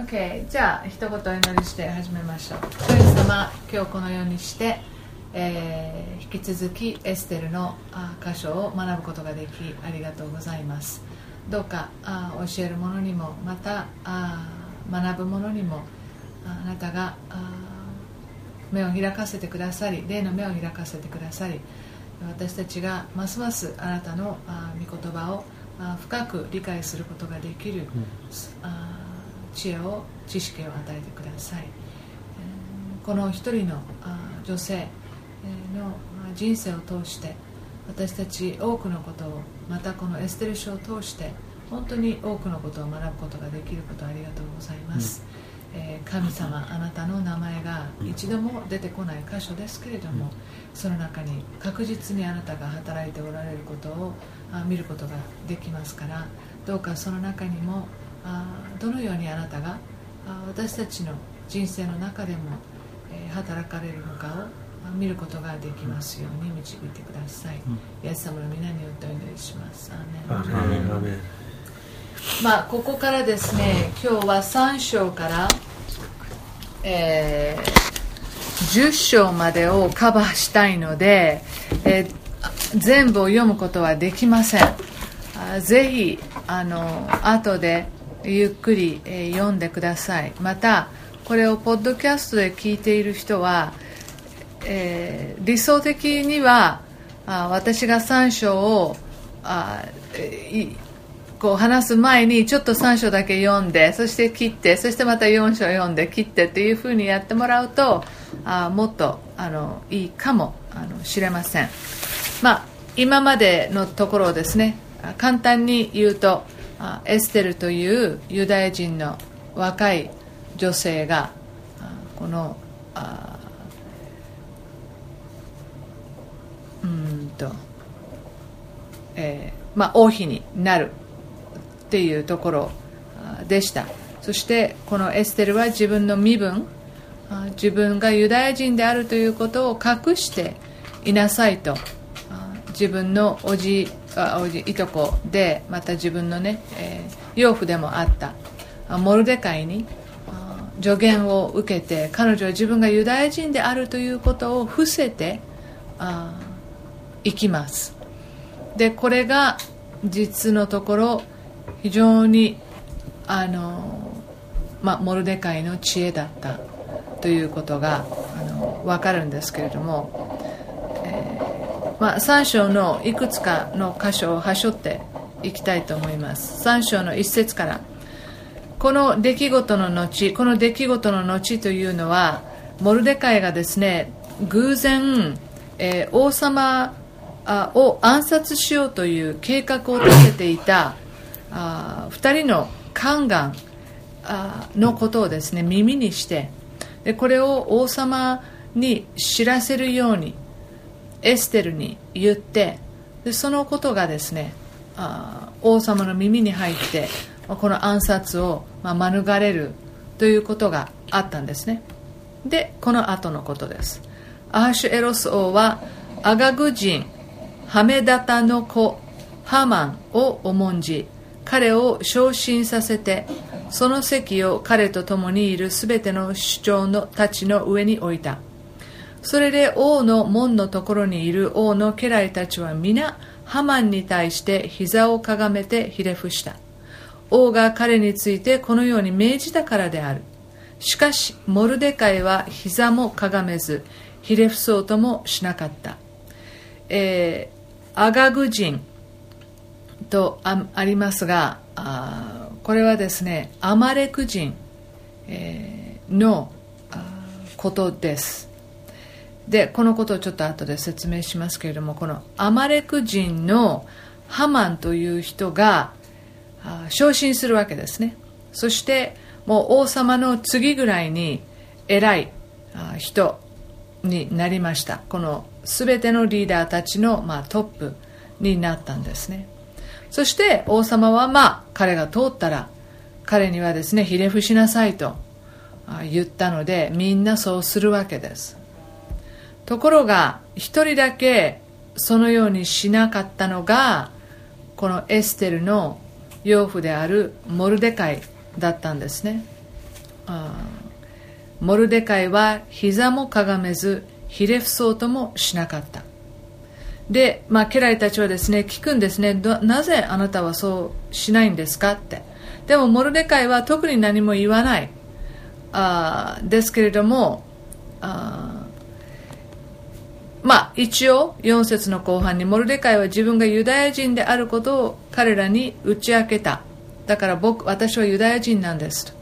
OK じゃあ一言お祈りして始めましょう。神様今日このようにして、えー引き続きエステルのあ箇所を学ぶことができありがとうございます。どうかあ教える者にもまたあ学ぶ者にもああなたがあ目を開かせてくださり霊の目を開かせてくださり私たちがますますあなたのあ御言葉をあ深く理解することができる、あ知恵を知識を与えてください、えーこの一人のあ女性えーのあ人生を通して私たち多くのことをまたこのエステル書を通して本当に多くのことを学ぶことができることをありがとうございます、えー神様あなたの名前が一度も出てこない箇所ですけれども、その中に確実にあなたが働いておられることをあ見ることができますからどうかその中にもあどのようにあなたがあ私たちの人生の中でも、えー働かれるのかをあ見ることができますように導いてください、イエス様の皆によってお祈りします。まあ、ここからですね今日は3章から、えー10章までをカバーしたいので、えー全部を読むことはできません。あぜひあの後でゆっくり、えー読んでください。またこれをポッドキャストで聞いている人は、えー理想的にはあ私が3章をあえーいこう話す前にちょっと3章だけ読んでそして切ってそしてまた4章読んで切ってっていうふうにやってもらうとあもっとあのいいかもあの知れません、まあ、今までのところをですね簡単に言うとエステルというユダヤ人の若い女性がこのうんと、えーまあ、王妃になるっていうところでした。そしてこのエステルは自分の身分自分がユダヤ人であるということを隠していなさいと自分のおじあおじいとこでまた自分のね、えー養父でもあったモルデカイに助言を受けて彼女は自分がユダヤ人であるということを伏せてあ生きます。でこれが実のところ非常にあの、まあ、モルデカイの知恵だったということがあの分かるんですけれども、まあ、3章のいくつかの箇所をはしょっていきたいと思います。3章の一節からこの出来事の後この出来事の後というのはモルデカイがですね偶然、えー王様を暗殺しようという計画を立てていたあ2人の宦官あのことをですね耳にしてでこれを王様に知らせるようにエステルに言ってでそのことがですねあ王様の耳に入ってこの暗殺をまあ免れるということがあったんですね。でこの後のことです。アハシュエロス王はアガグ人ハメダタの子ハマンを重んじ彼を昇進させてその席を彼と共にいるすべての首長のたちの上に置いた。それで王の門のところにいる王の家来たちは皆ハマンに対して膝をかがめてひれ伏した。王が彼についてこのように命じたからである。しかしモルデカイは膝もかがめずひれ伏そうともしなかった、えーアガグ人とあありますがあこれはですねアマレク人、えーのことです。でこのことをちょっと後で説明しますけれどもこのアマレク人のハマンという人が昇進するわけですね。そしてもう王様の次ぐらいに偉い人になりました。この全てのリーダーたちの、まあ、トップになったんですね。そして王様はまあ彼が通ったら彼にはですねひれ伏しなさいと言ったのでみんなそうするわけです。ところが一人だけそのようにしなかったのがこのエステルの養父であるモルデカイだったんですね。モルデカイは膝もかがめずひれ伏そうともしなかった。で、まあ、家来たちはですね聞くんですねなぜあなたはそうしないんですかって。でもモルデカイは特に何も言わない。あですけれどもあまあ一応4節の後半にモルデカイは自分がユダヤ人であることを彼らに打ち明けた。だから僕私はユダヤ人なんです。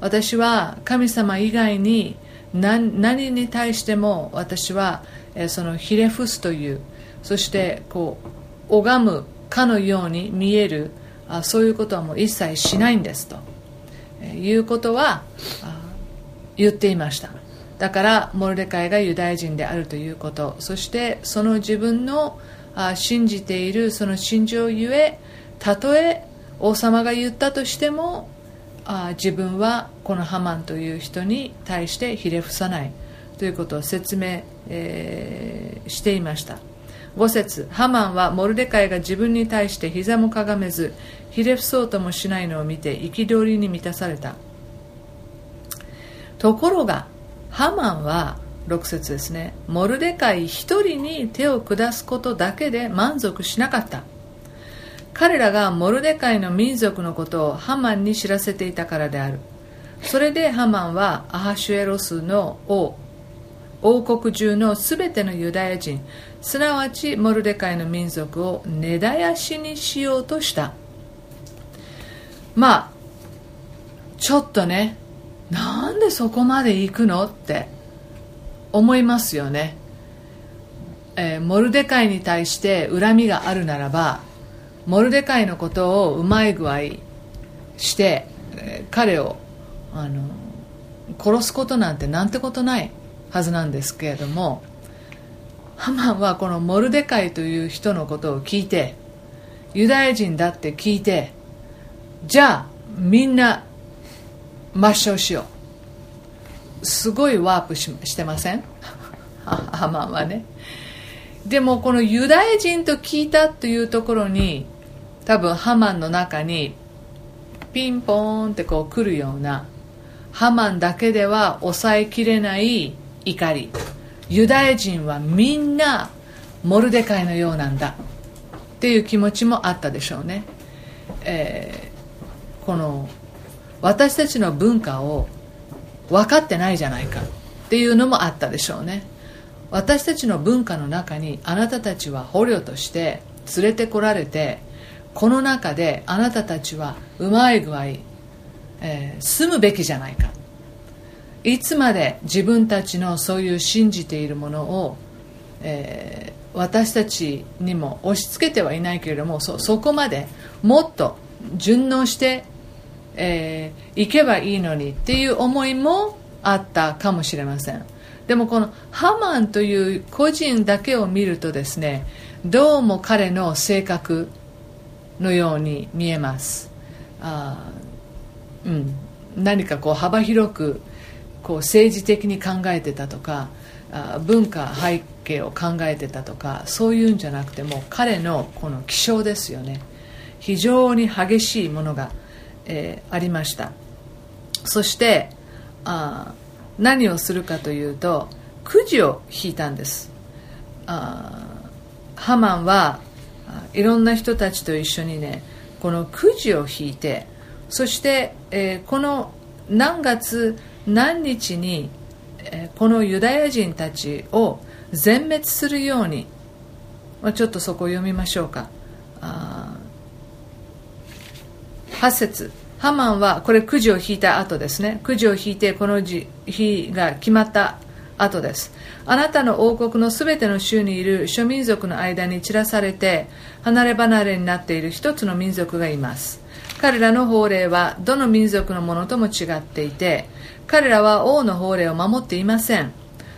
私は神様以外に何に対しても私はそのひれ伏すというそしてこう拝むかのように見えるあそういうことはもう一切しないんですと。いうことは言っていました。だからモルデカイがユダヤ人であるということ。そしてその自分のあ信じているその信条ゆえたとえ王様が言ったとしてもあ自分はこのハマンという人に対してひれ伏さない。ということを説明、えー、していました。5節。ハマンはモルデカイが自分に対して膝もかがめずひれ伏そうともしないのを見て憤りに満たされた。ところがハマンは6節ですね。モルデカイ一人に手を下すことだけで満足しなかった。彼らがモルデカイの民族のことをハマンに知らせていたからである。それでハマンはアハシュエロスの王王国中のすべてのユダヤ人すなわちモルデカイの民族を根絶やしにしようとしたまあちょっとねなんでそこまで行くのって思いますよね、えー、モルデカイに対して恨みがあるならばモルデカイのことをうまい具合して、えー、彼をあの殺すことなんてなんてことないはずなんですけれどもハマンはこのモルデカイという人のことを聞いてユダヤ人だって聞いてじゃあみんな抹消しよう。すごいワープししてません？ハマンはね。でもこのユダヤ人と聞いたというところに多分ハマンの中にピンポーンってこう来るようなハマンだけでは抑えきれない怒り。ユダヤ人はみんなモルデカイのようなんだ。っていう気持ちもあったでしょうね、えー、この私たちの文化を分かってないじゃないか。っていうのもあったでしょうね。私たちの文化の中にあなたたちは捕虜として連れてこられてこの中であなたたちはうまい具合、えー、住むべきじゃないか。いつまで自分たちのそういう信じているものを、えー、私たちにも押し付けてはいないけれどもそそこまでもっと順応してえー、行けばいいのにっていう思いもあったかもしれません。でもこのハマンという個人だけを見るとですねどうも彼の性格のように見えます。あ、うん、何かこう幅広くこう政治的に考えてたとかあ文化背景を考えてたとかそういうんじゃなくても彼のこの気性ですよね。非常に激しいものがえー、ありました。そしてあ何をするかというとくじを引いたんです。あハマンはいろんな人たちと一緒にねこのくじを引いてそして、えー、この何月何日に、えー、このユダヤ人たちを全滅するように、まあ、ちょっとそこを読みましょうか。あ8節。ハマンはこれくじを引いた後ですね。くじを引いてこの日が決まった後です。あなたの王国のすべての州にいる諸民族の間に散らされて離れ離れになっている一つの民族がいます。彼らの法令はどの民族のものとも違っていて彼らは王の法令を守っていません。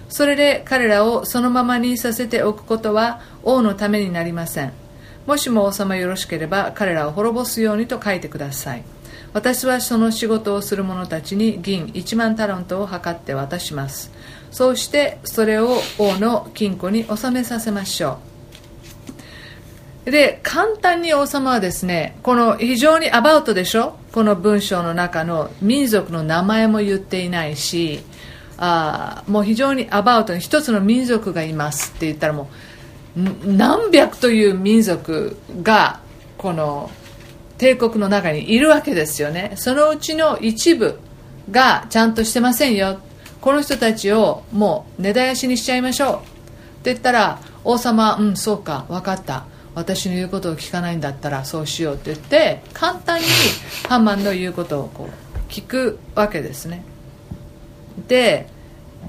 それで彼らをそのままにさせておくことは王のためになりません。もしも王様よろしければ彼らを滅ぼすようにと書いてください。私はその仕事をする者たちに銀1万タロントを測って渡します。そうしてそれを王の金庫に納めさせましょう。で簡単に王様はですねこの非常にアバウトでしょ？この文章の中の民族の名前も言っていないしあもう非常にアバウトに一つの民族がいますって言ったらもう何百という民族がこの帝国の中にいるわけですよね。そのうちの一部がちゃんとしてませんよ。この人たちをもう根絶やしにしちゃいましょう。って言ったら王様うんそうか分かった。私の言うことを聞かないんだったらそうしよう。って言って簡単にハンマンの言うことをこう聞くわけですね。で、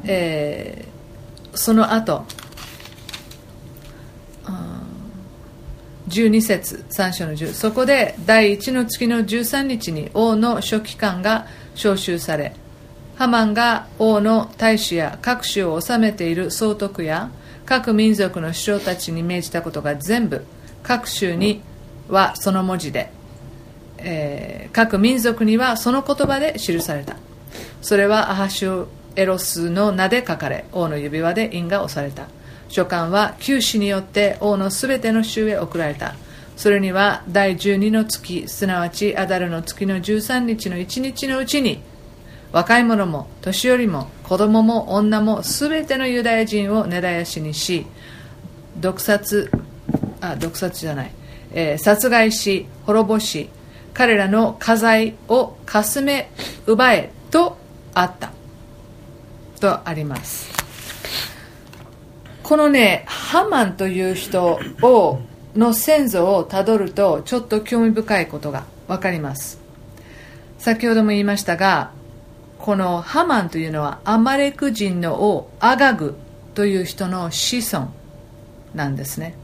えー、その後12節3章の10そこで第1の月の13日に王の書記官が召集されハマンが王の大使や各種を治めている総督や各民族の首相たちに命じたことが全部各州にはその文字で、えー、各民族にはその言葉で記された。それはアハシュエロスの名で書かれ王の指輪で印が押された。書簡は九死によって王のすべての州へ送られた。それには第12の月すなわちアダルの月の13日の1日のうちに若い者も年寄りも子供も女もすべてのユダヤ人を根絶やしにし毒殺あ毒殺じゃない、えー、殺害し滅ぼし彼らの家財をかすめ奪えとあった。とあります。このねハマンという人をの先祖をたどるとちょっと興味深いことが分かります。先ほども言いましたがこのハマンというのはアマレク人の王アガグという人の子孫なんですね。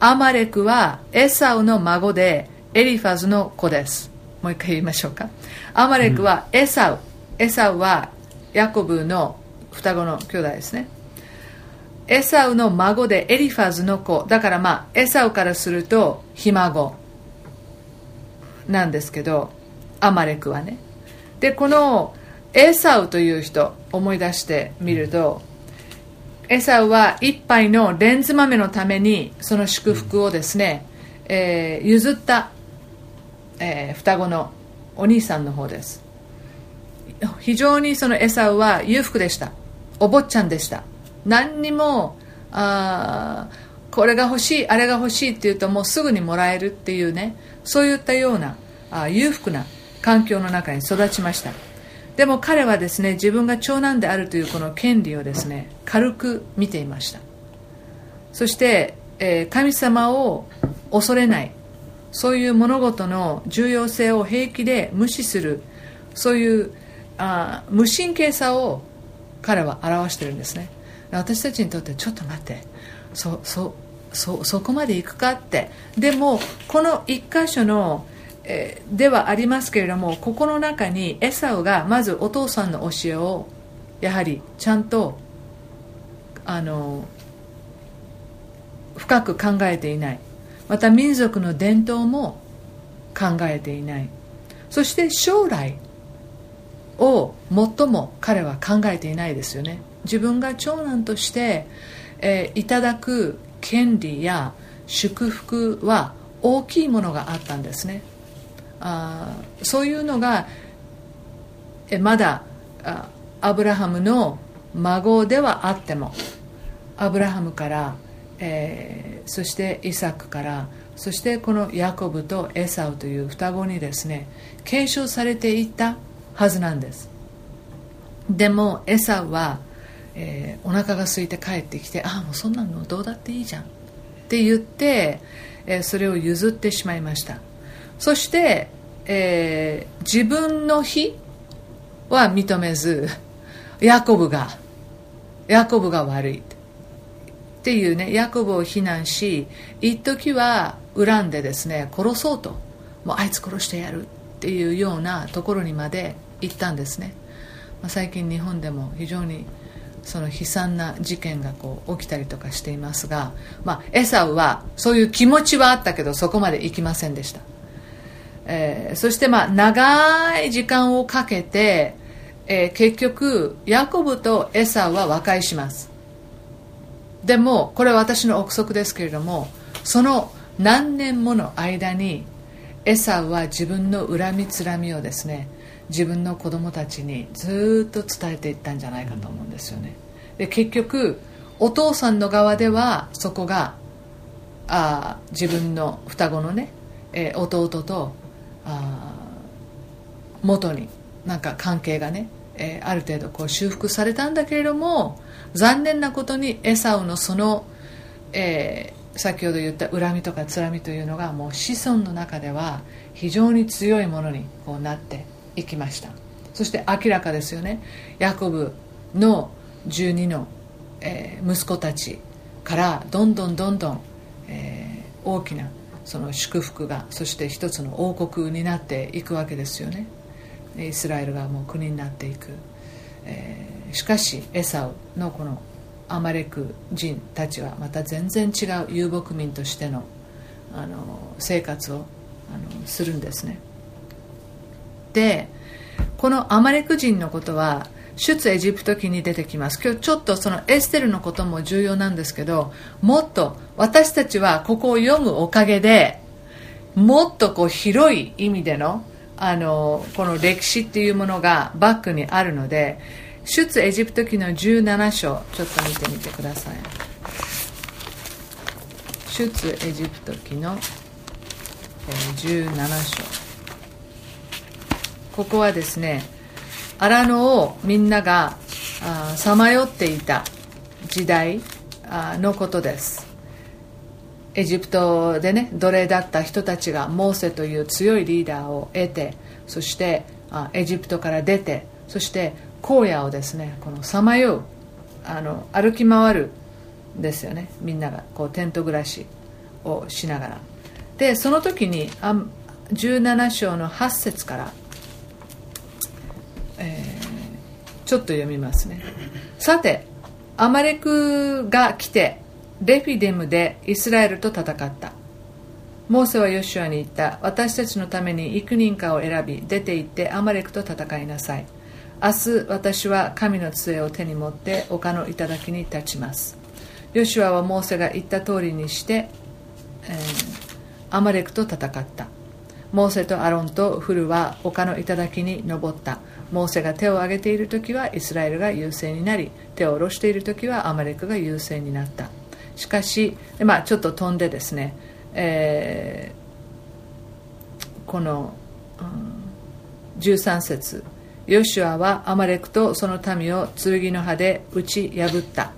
アマレクはエサウの孫でエリファズの子です。もう一回言いましょうか。アマレクはエサウ、エサウはヤコブの双子の兄弟ですね。エサウの孫でエリファズの子。だからまあエサウからするとひ孫。なんですけどアマレクはね。でこのエサウという人思い出してみるとエサウは一杯のレンズ豆のためにその祝福をですね、えー、譲った、えー、双子のお兄さんの方です。非常にそのエサウは裕福でした。お坊ちゃんでした。何にもあこれが欲しいあれが欲しいって言うともうすぐにもらえるっていうねそういったようなあ裕福な環境の中に育ちました。でも彼はですね自分が長男であるというこの権利をですね軽く見ていました。そして、えー、神様を恐れないそういう物事の重要性を平気で無視するそういうあ無神経さを彼は表してるんですね。私たちにとってちょっと待って。そそそそこまで行くかって。でもこの一箇所のえー、ではありますけれどもここの中にエサウがまずお父さんの教えをやはりちゃんとあの深く考えていない。また民族の伝統も考えていない。そして将来を最も彼は考えていないですよね。自分が長男として、えー、いただく権利や祝福は大きいものがあったんですね。あそういうのがえまだあアブラハムの孫ではあってもアブラハムから、えー、そしてイサクからそしてこのヤコブとエサウという双子にですね継承されていったはずなんです。でもエサウは、えー、お腹が空いて帰ってきてああもうそんなのどうだっていいじゃん。って言って、えー、それを譲ってしまいました。そして、えー、自分の非は認めずヤコブがヤコブが悪い。っていうねヤコブを非難し一時は恨んでですね殺そうと。もうあいつ殺してやる。っていうようなところにまで行ったんですね、まあ、最近日本でも非常にその悲惨な事件がこう起きたりとかしていますが、まあ、エサウはそういう気持ちはあったけどそこまで行きませんでした。えー、そしてまあ長い時間をかけて、えー、結局ヤコブとエサウは和解します。でもこれは私の憶測ですけれどもその何年もの間にエサウは自分の恨みつらみをですね自分の子供たちにずっと伝えていったんじゃないかと思うんですよね。で結局お父さんの側ではそこがあ自分の双子のね、えー、弟とあ元になんか関係がね、えー、ある程度こう修復されたんだけれども残念なことにエサウのその、えー、先ほど言った恨みとかつらみというのがもう子孫の中では非常に強いものにこうなっていきました。そして明らかですよね。ヤコブの12の、えー、息子たちからどんどんどんどん、えー、大きなその祝福がそして一つの王国になっていくわけですよね。イスラエルがもう国になっていく、えー、しかしエサウのこのアマレク人たちはまた全然違う遊牧民としてのあの生活をあのするんですね。でこのアマレク人のことは出エジプト記に出てきます。今日ちょっとそのエステルのことも重要なんですけどもっと私たちはここを読むおかげでもっとこう広い意味でのあのこの歴史っていうものがバックにあるので出エジプト記の17章ちょっと見てみてください。出エジプト記の17章。ここはですね荒野をみんながさまよっていた時代のことです。エジプトでね奴隷だった人たちがモーセという強いリーダーを得てそしてエジプトから出てそして荒野をですねこのさまようあの歩き回るですよね。みんながこうテント暮らしをしながら。でその時に17章の8節から、えー、ちょっと読みますね。さてアマレクが来てレフィデムでイスラエルと戦った。モーセはヨシュアに言った。私たちのために幾人かを選び出て行ってアマレクと戦いなさい。明日私は神の杖を手に持って丘の頂に立ちます。ヨシュアはモーセが言った通りにして、えー、アマレクと戦った。モーセとアロンとフルは丘の頂に登った。モーセが手を挙げている時はイスラエルが優勢になり手を下ろしている時はアマレクが優勢になった。しかし、まあ、ちょっと飛んでですね、えー、この、うん、13節。ヨシュアはアマレクとその民を剣の刃で打ち破った、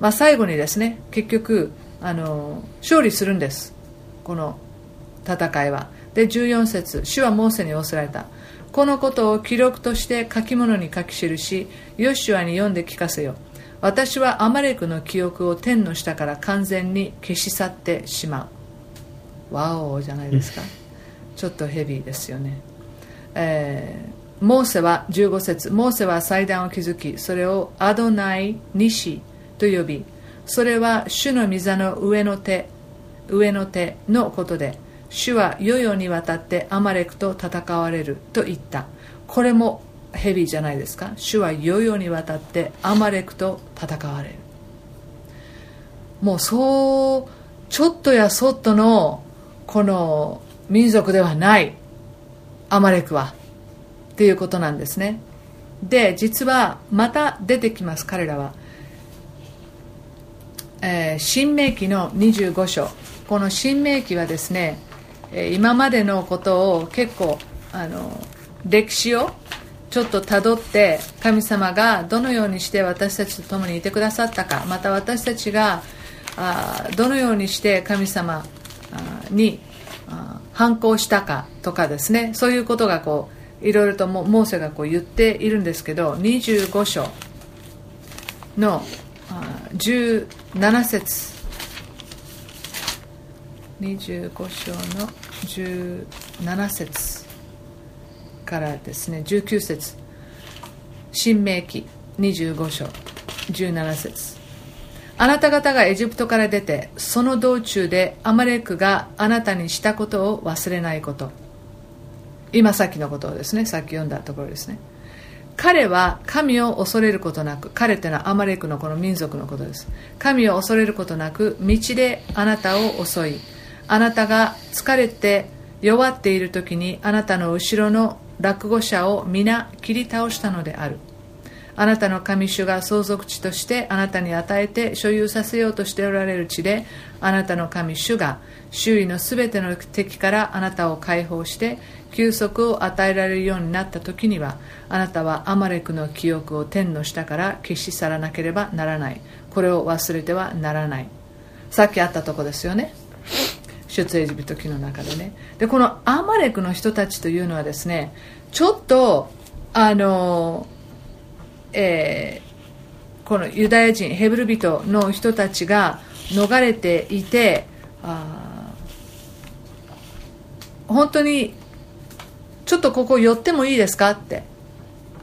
まあ、最後にですね結局あの勝利するんです。この戦いは。で14節主はモーセに仰せられた。このことを記録として書き物に書き記しヨシュアに読んで聞かせよ。私はアマレクの記憶を天の下から完全に消し去ってしまう。ワオじゃないですか。ちょっとヘビーですよね、えーモーセは15節モーセは祭壇を築きそれをアドナイ・ニシと呼びそれは主の御座の上の手上の手のことで主は世々にわたってアマレクと戦われると言った。これもヘビーじゃないですか？主は世々にわたってアマレクと戦われる。もうそうちょっとやそっとのこの民族ではない。アマレクは。っていうことなんですね。で実はまた出てきます彼らは、えー、新明記の25章。この新明記はですね今までのことを結構あの歴史をちょっとたどって神様がどのようにして私たちと共にいてくださったかまた私たちがあどのようにして神様に反抗したかとかですね。そういうことがこういろいろとモーセがこう言っているんですけど25章の17節25章の17節からですね19節。新明記25章17節。あなた方がエジプトから出てその道中でアマレクがあなたにしたことを忘れないこと。今さっきのことをですねさっき読んだところですね。彼は神を恐れることなく彼ってのはアマレクのこの民族のことです。神を恐れることなく道であなたを襲いあなたが疲れて弱っている時にあなたの後ろの落語者を皆切り倒したのである。あなたの神主が相続地としてあなたに与えて所有させようとしておられる地であなたの神主が周囲のすべての敵からあなたを解放して休息を与えられるようになった時にはあなたはアマレクの記憶を天の下から消し去らなければならない。これを忘れてはならない。さっきあったとこですよね。出エジプト記の中でね。でこのアマレクの人たちというのはですねちょっとあのえー、このユダヤ人ヘブル人の人たちが逃れていてあ本当にちょっとここ寄ってもいいですかって。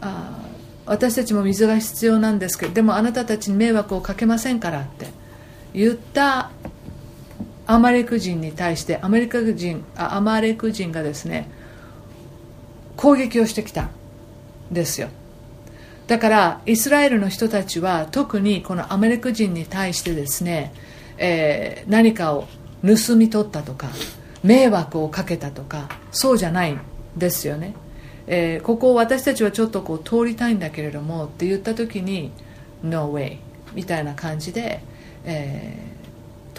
あ私たちも水が必要なんですけどでもあなたたちに迷惑をかけませんからって言ったアマレク人に対してアメリカ人あアマレク人がですね攻撃をしてきたんですよ。だからイスラエルの人たちは特にこのアメリカ人に対してですね、えー、何かを盗み取ったとか迷惑をかけたとかそうじゃないんですよね、えー、ここを私たちはちょっとこう通りたいんだけれどもって言った時に No way みたいな感じで、えー、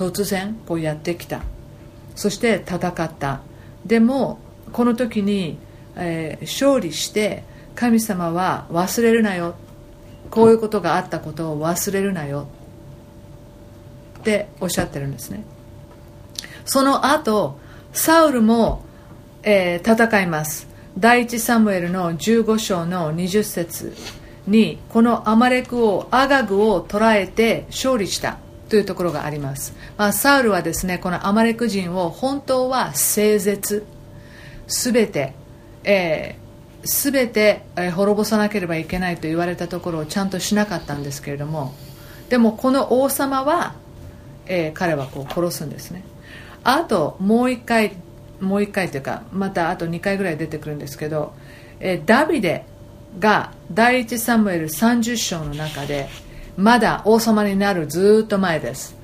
突然こうやってきた。そして戦った。でもこの時に、えー、勝利して神様は忘れるなよ。こういうことがあったことを忘れるなよ。っておっしゃってるんですね。その後サウルも、えー、戦います。第一サムエルの15章の20節にこのアマレク王アガグを捕らえて勝利した。というところがあります、まあ、サウルはですねこのアマレク人を本当は整絶すべて、え全て滅ぼさなければいけないと言われたところをちゃんとしなかったんですけれどもでもこの王様は、えー、彼はこう殺すんですね。あともう一回もう一回というかまたあと2回ぐらい出てくるんですけど、えー、ダビデが第一サムエル30章の中でまだ王様になるずっと前です。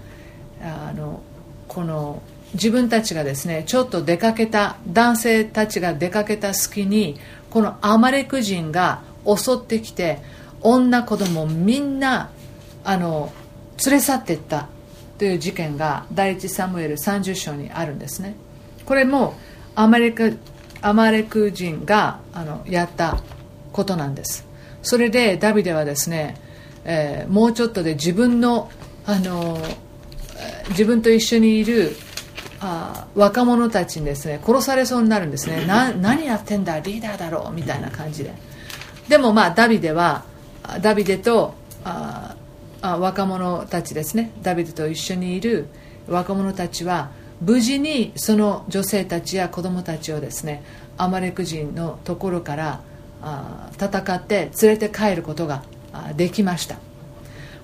あのこの自分たちがですねちょっと出かけた男性たちが出かけた隙にこのアマレク人が襲ってきて女子供みんなあの連れ去っていったという事件が第一サムエル30章にあるんですね。これもアマレクアマレク人があのやったことなんです。それでダビデはですね、えー、もうちょっとで自分のあの自分と一緒にいるあ若者たちにですね殺されそうになるんですね。な何やってんだリーダーだろうみたいな感じで。でもまあダビデはダビデとああ若者たちですね。ダビデと一緒にいる若者たちは無事にその女性たちや子供たちをですねアマレク人のところからあ戦って連れて帰ることができました、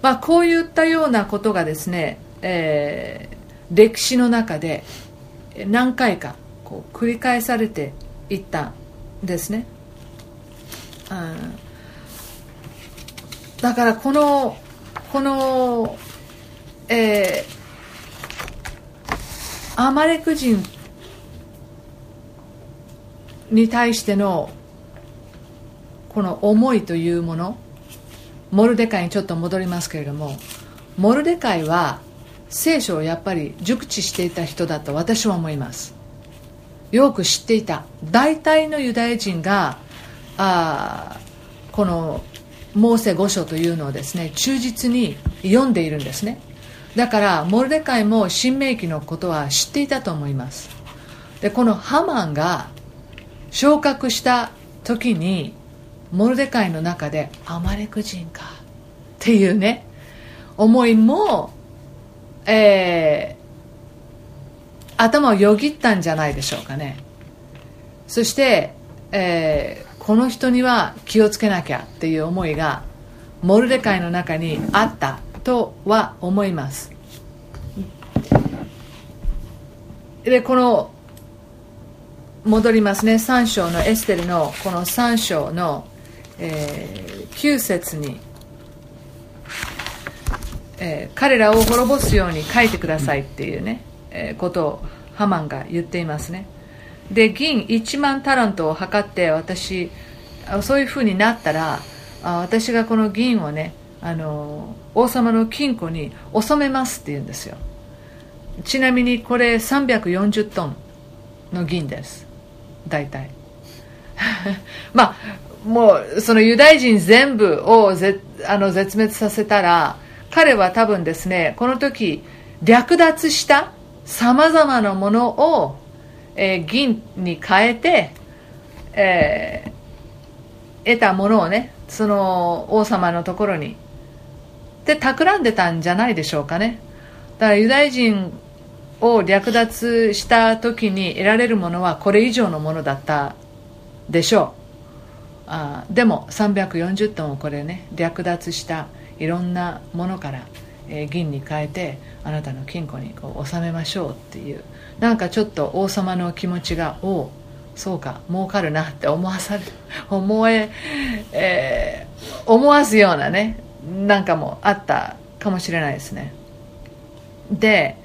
まあ、こういったようなことがですね、えー歴史の中で何回かこう繰り返されていったんですね、だからこのこのえー、アマレク人に対してのこの思いというものモルデカイにちょっと戻りますけれどもモルデカイは聖書をやっぱり熟知していた人だと私は思います。よく知っていた。大体のユダヤ人があこのモーセ五書というのをですね忠実に読んでいるんですね。だからモルデカイも新明記のことは知っていたと思います。でこのハマンが昇格した時にモルデカイの中でアマレク人か。っていうね。思いもえー、頭をよぎったんじゃないでしょうかね。そして、えー、この人には気をつけなきゃっていう思いがモルデカイの中にあったとは思います。でこの戻りますね。3章のエステルのこの3章の、えー、9節にえー、彼らを滅ぼすように書いてくださいっていうね、えー、ことをハマンが言っていますね。で銀1万タラントを測って私そういうふうになったら私がこの銀をねあの王様の金庫に収めますって言うんですよ。ちなみにこれ340トンの銀です。大体。まあもうそのユダヤ人全部をぜあの絶滅させたら彼は多分ですねこの時略奪したさまざまなものを、えー、銀に変えて、えー、得たものをねその王様のところに。で企んでたんじゃないでしょうかね。だからユダヤ人を略奪した時に得られるものはこれ以上のものだったでしょう。あでも340トンをこれね略奪したいろんなものから、えー、銀に変えてあなたの金庫にこう収めましょうっていうなんかちょっと王様の気持ちがおおそうか儲かるなって思わされ 思ええー、思わすようなねなんかもあったかもしれないですね。で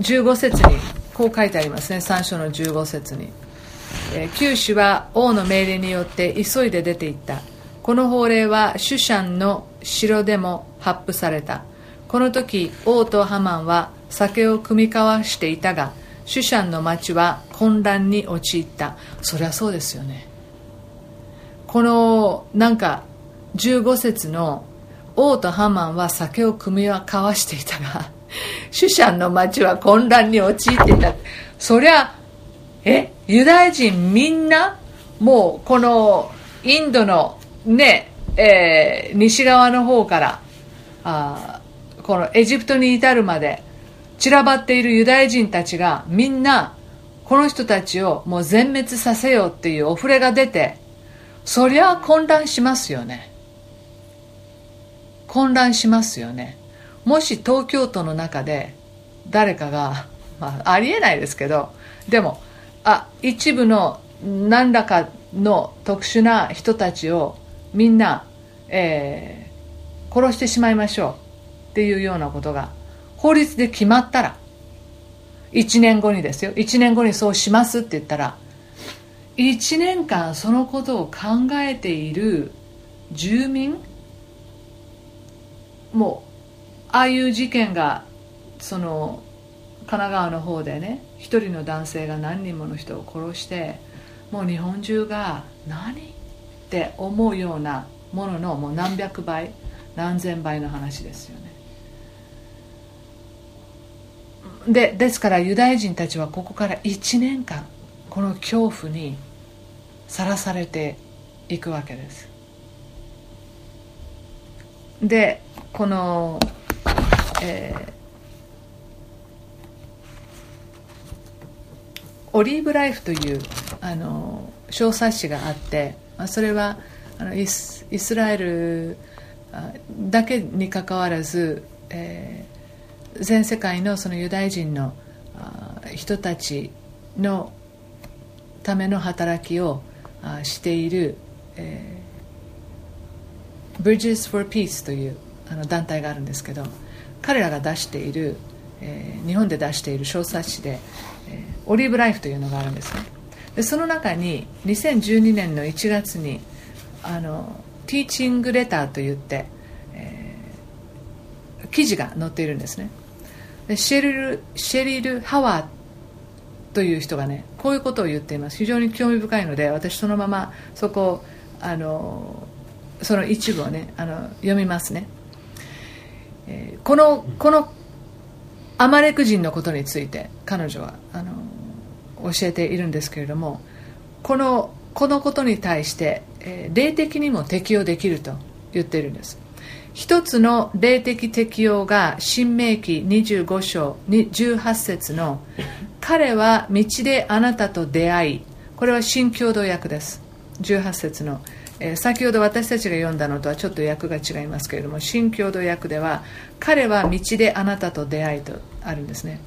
15節にこう書いてありますね3章の15節に。九州は王の命令によって急いで出て行った。この法令はシュシャンの城でも発布された。この時王とハマンは酒を酌み交わしていたがシュシャンの町は混乱に陥った。そりゃそうですよね。このなんか15節の王とハマンは酒を酌み交わしていたがシュシャンの町は混乱に陥っていた。そりゃえユダヤ人みんなもうこのインドのね、えー、西側の方からあこのエジプトに至るまで散らばっているユダヤ人たちがみんなこの人たちをもう全滅させようっていうお触れが出てそりゃ混乱しますよね。混乱しますよね。もし東京都の中で誰かが、まあ、ありえないですけどでもあ一部の何らかの特殊な人たちをみんな、えー、殺してしまいましょう。っていうようなことが法律で決まったら1年後にですよ。1年後にそうしますって言ったら1年間そのことを考えている住民もうああいう事件がその神奈川の方でね一人の男性が何人もの人を殺してもう日本中が何って思うようなもののもう何百倍何千倍の話ですよね。でですからユダヤ人たちはここから1年間この恐怖にさらされていくわけです。でこの、えーオリーブライフというあの小冊子があって、まあ、それはあのイスイスラエルだけにかかわらず、えー、全世界のそのユダヤ人の人たちのための働きをしている、えー、Bridges for Peace というあの団体があるんですけど彼らが出している、えー、日本で出している小冊子でオリーブライフというのがあるんですね。でその中に2012年の1月にあのティーチングレターといって、えー、記事が載っているんですね。でシェリルシェリル・ハワーという人がねこういうことを言っています。非常に興味深いので私そのままそこあのその一部をねあの読みますね、えー、このこのアマレク人のことについて彼女はあの教えているんですけれどもこのこのことに対して、え、霊的にも適用できると言っているんです。一つの霊的適用が新明記25章18節の「彼は道であなたと出会い」これは新共同訳です。18節のえー、先ほど私たちが読んだのとはちょっと訳が違いますけれども新共同訳では「彼は道であなたと出会い」とあるんですね。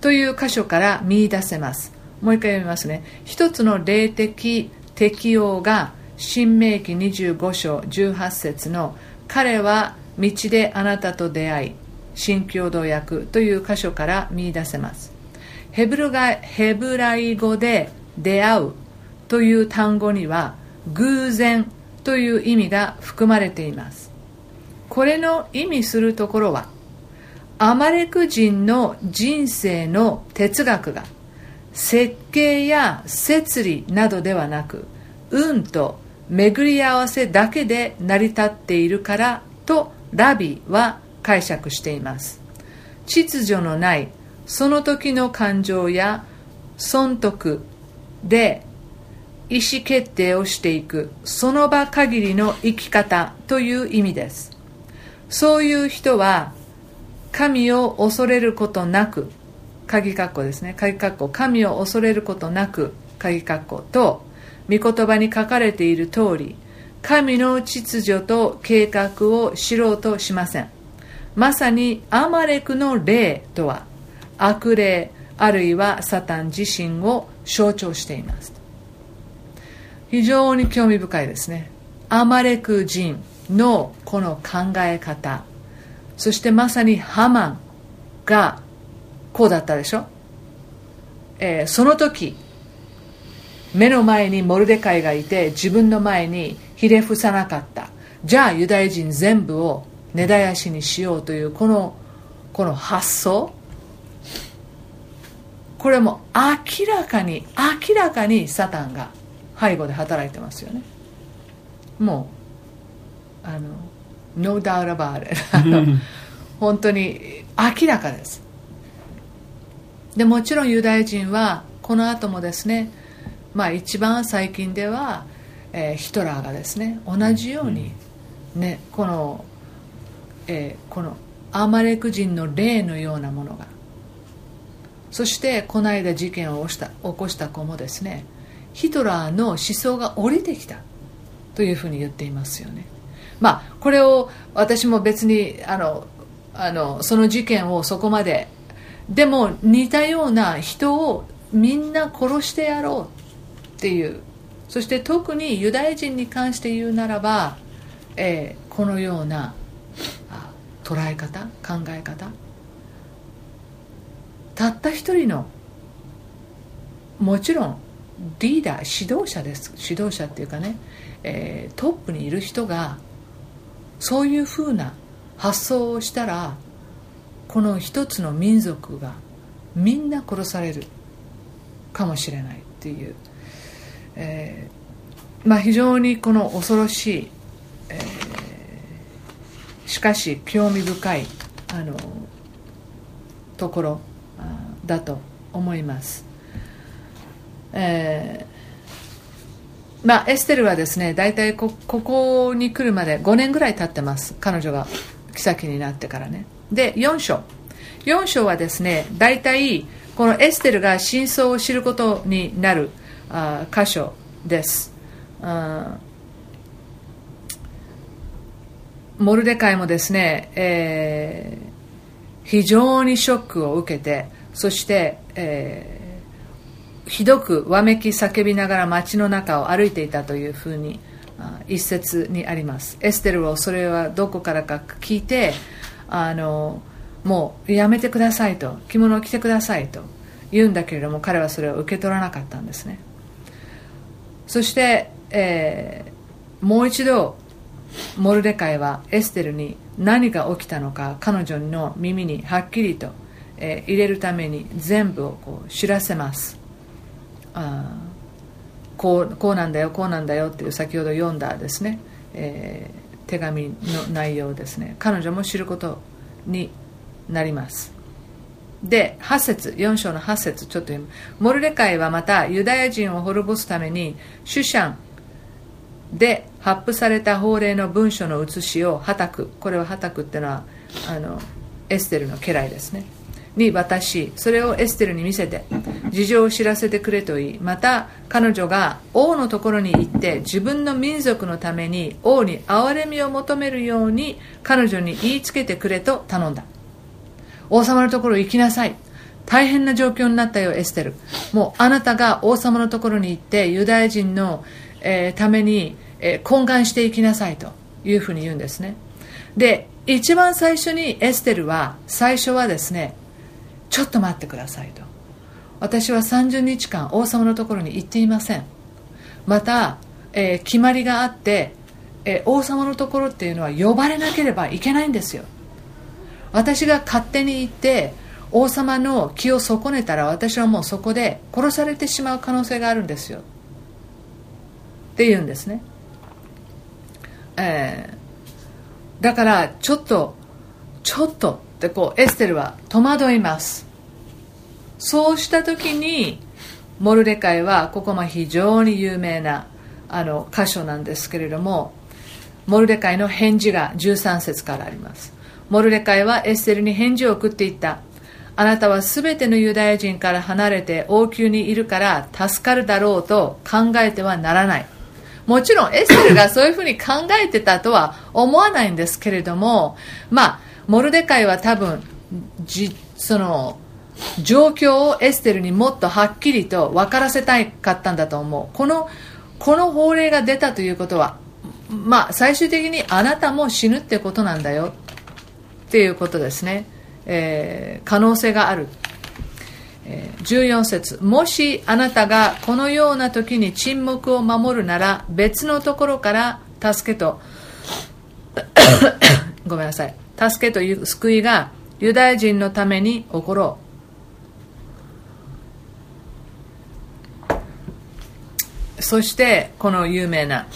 という箇所から見出せます。もう一回読みますね。一つの霊的適用が新明記25章18節の「彼は道であなたと出会い」新共同訳という箇所から見出せます。ヘブルがヘブライ語で出会うという単語には偶然という意味が含まれています。これの意味するところはアマレク人の人生の哲学が設計や摂理などではなく運と巡り合わせだけで成り立っているからとラビは解釈しています。秩序のないその時の感情や損得で意思決定をしていく。その場限りの生き方という意味です。そういう人は神を恐れることなく鍵括弧ですね。鍵括弧。神を恐れることなく鍵括弧と御言葉に書かれている通り神の秩序と計画を知ろうとしません。まさにアマレクの霊とは悪霊あるいはサタン自身を象徴しています。非常に興味深いですね。アマレク人のこの考え方。そしてまさにハマンがこうだったでしょ、えー、その時目の前にモルデカイがいて自分の前にひれ伏さなかった。じゃあユダヤ人全部を根絶やしにしようというこのこの発想。これも明らかに明らかにサタンが背後で働いてますよね。もうあの No doubt about it 本当に明らかですでもちろんユダヤ人はこの後もですねまあ一番最近では、えー、ヒトラーがですね同じようにねこの、えー、このアマレク人の霊のようなものがそしてこの間事件を起こした子もですねヒトラーの思想が降りてきたというふうに言っていますよね。まあこれを私も別にあのあのその事件をそこまででも似たような人をみんな殺してやろうっていう。そして特にユダヤ人に関して言うならば、えー、このような捉え方考え方。たった一人のもちろんリーダー指導者です。指導者っていうかね、えー、トップにいる人がそういうふうな発想をしたらこの一つの民族がみんな殺されるかもしれないっていう、えー、まあ、非常にこの恐ろしい、えー、しかし興味深いあのところだと思います。えー、まあ、エステルはですね大体こここに来るまで5年ぐらい経ってます。彼女が妃になってからね。で4章。4章はですね大体このエステルが真相を知ることになるあ箇所です。モルデカイもですね、えー、非常にショックを受けてそして、えーひどくわめき叫びながら街の中を歩いていたというふうに一節にあります。エステルはそれはどこからか聞いてあのもうやめてくださいと着物を着てくださいと言うんだけれども彼はそれを受け取らなかったんですね。そして、えー、もう一度モルデカイはエステルに何が起きたのか彼女の耳にはっきりと、えー、入れるために全部をこう知らせます。あこうこうなんだよこうなんだよっていう先ほど読んだですね、えー、手紙の内容ですね。彼女も知ることになります。で8節4章の8節ちょっと読む。モルレカイはまたユダヤ人を滅ぼすためにシュシャンで発布された法令の文書の写しをはたくこれははたくっていうのはあのエステルの家来ですね。に渡しそれをエステルに見せて事情を知らせてくれと言いまた彼女が王のところに行って自分の民族のために王に憐れみを求めるように彼女に言いつけてくれと頼んだ。王様のところ行きなさい。大変な状況になったよエステル。もうあなたが王様のところに行ってユダヤ人の、えー、ために、えー、懇願していきなさいというふうに言うんですね。で一番最初にエステルは最初はですねちょっと待ってくださいと。私は30日間王様のところに行っていません。また、えー、決まりがあって、えー、王様のところっていうのは呼ばれなければいけないんですよ。私が勝手に行って王様の気を損ねたら私はもうそこで殺されてしまう可能性があるんですよ。って言うんですね、えー、だからちょっとちょっとってこうエステルは戸惑います。そうした時にモルデカイはここも非常に有名なあの箇所なんですけれどもモルデカイの返事が13節からあります。モルデカイはエステルに返事を送っていった。あなたはすべてのユダヤ人から離れて王宮にいるから助かるだろうと考えてはならない。もちろんエステルがそういうふうに考えてたとは思わないんですけれどもまあモルデカイは多分じその状況をエステルにもっとはっきりと分からせたかったんだと思う。このこの法令が出たということはまあ最終的にあなたも死ぬってことなんだよ。っていうことですね、えー、可能性がある、えー、14節。もしあなたがこのような時に沈黙を守るなら別のところから助けと。ごめんなさい。助けという救いがユダヤ人のために起ころう。そしてこの有名な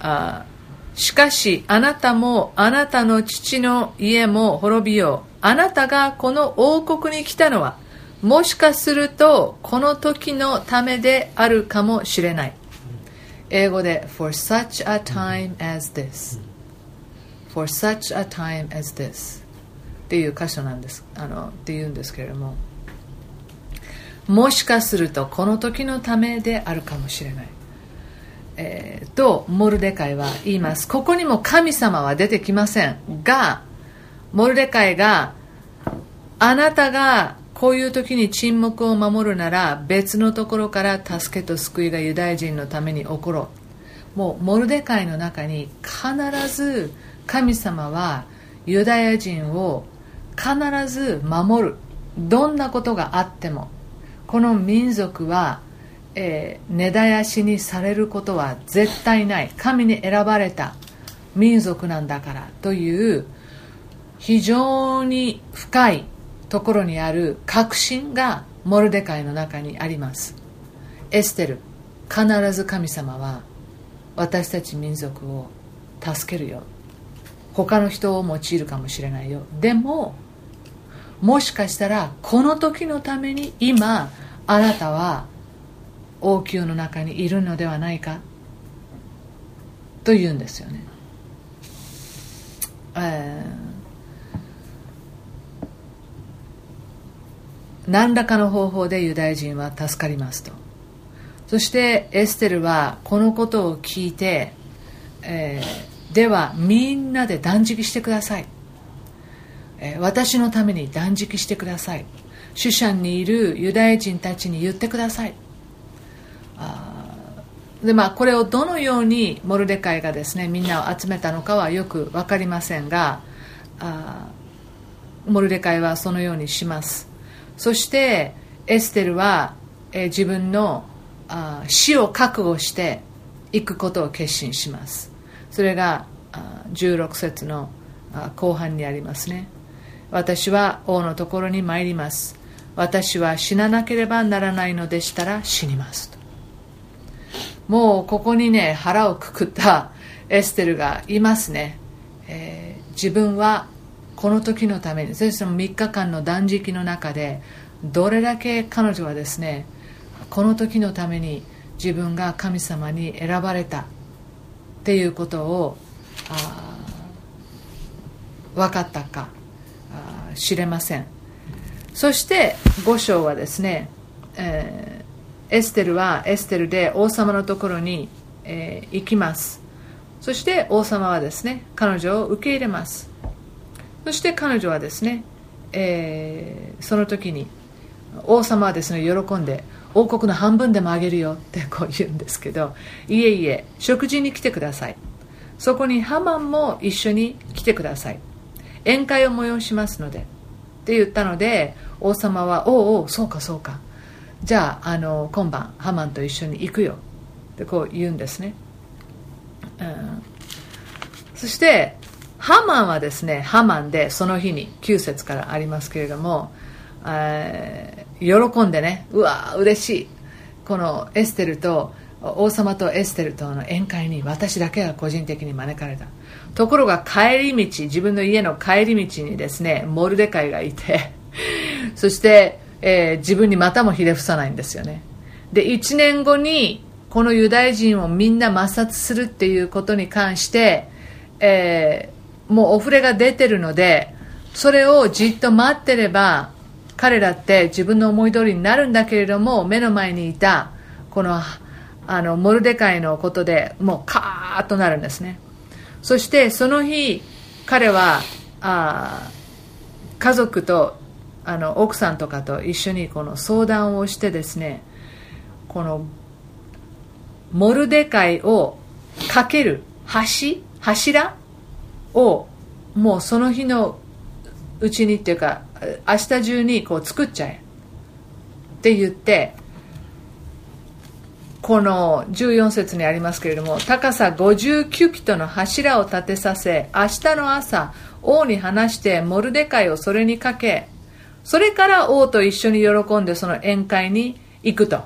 あしかしあなたもあなたの父の家も滅びよう。あなたがこの王国に来たのはもしかするとこの時のためであるかもしれない。英語で For such a time as this For such a time as this. っていう箇所なんです。あのっていうんですけれども。もしかするとこの時のためであるかもしれない。えー、とモルデカイは言います。ここにも神様は出てきませんがモルデカイがあなたがこういう時に沈黙を守るなら別のところから助けと救いがユダヤ人のために起ころ。うもうモルデカイの中に必ず神様はユダヤ人を必ず守る。どんなことがあっても。この民族はえー、根絶やしにされることは絶対ない。神に選ばれた民族なんだからという非常に深いところにある確信がモルデカイの中にあります。エステル必ず神様は私たち民族を助けるよ。他の人を用いるかもしれないよ。でももしかしたらこの時のために今あなたは王宮の中にいるのではないかと言うんですよね、えー、何らかの方法でユダヤ人は助かりますと。そしてエステルはこのことを聞いて、えー、ではみんなで断食してください、え、私のために断食してください。シュシャンにいるユダヤ人たちに言ってください。でまあ、これをどのようにモルデカイがですねみんなを集めたのかはよく分かりませんがあモルデカイはそのようにします。そしてエステルは、え、自分のあ死を覚悟して行くことを決心します。それが16節の後半にありますね。私は王のところに参ります。私は死ななければならないのでしたら死にますもうここにね腹をくくったエステルがいますね、えー、自分はこの時のために。そして3日間の断食の中でどれだけ彼女はですねこの時のために自分が神様に選ばれた。っていうことを分かったか知れません。そして5章はですね、えーエステルはエステルで王様のところに、えー、行きます。そして王様はですね彼女を受け入れます。そして彼女はですね、えー、その時に王様はですね喜んで王国の半分でもあげるよってこう言うんですけどいえいえ食事に来てください。そこにハマンも一緒に来てください。宴会を催しますので。って言ったので王様はおうおうそうかそうか。じゃああの今晩ハマンと一緒に行くよ。ってこう言うんですね、うん、そしてハマンはですねハマンでその日に9節からありますけれども、えー、喜んでねうわ嬉しい。このエステルと王様とエステルとの宴会に私だけが個人的に招かれた。ところが帰り道自分の家の帰り道にですねモルデカイがいて そして、えー、自分にまたもひれ伏さないんですよね。で1年後にこのユダヤ人をみんな抹殺するっていうことに関して、えー、もうお触れが出てるのでそれをじっと待ってれば彼らって自分の思い通りになるんだけれども目の前にいたこのあのモルデカイのことでもうカーッとなるんですね。そしてその日彼はあ家族とあの奥さんとかと一緒にこの相談をしてですねこのモルデカイをかける橋柱をもうその日のうちにっていうか明日中にこう作っちゃえって言ってこの14節にありますけれども高さ50キュピトの柱を立てさせ明日の朝王に話してモルデカイをそれにかけそれから王と一緒に喜んでその宴会に行くと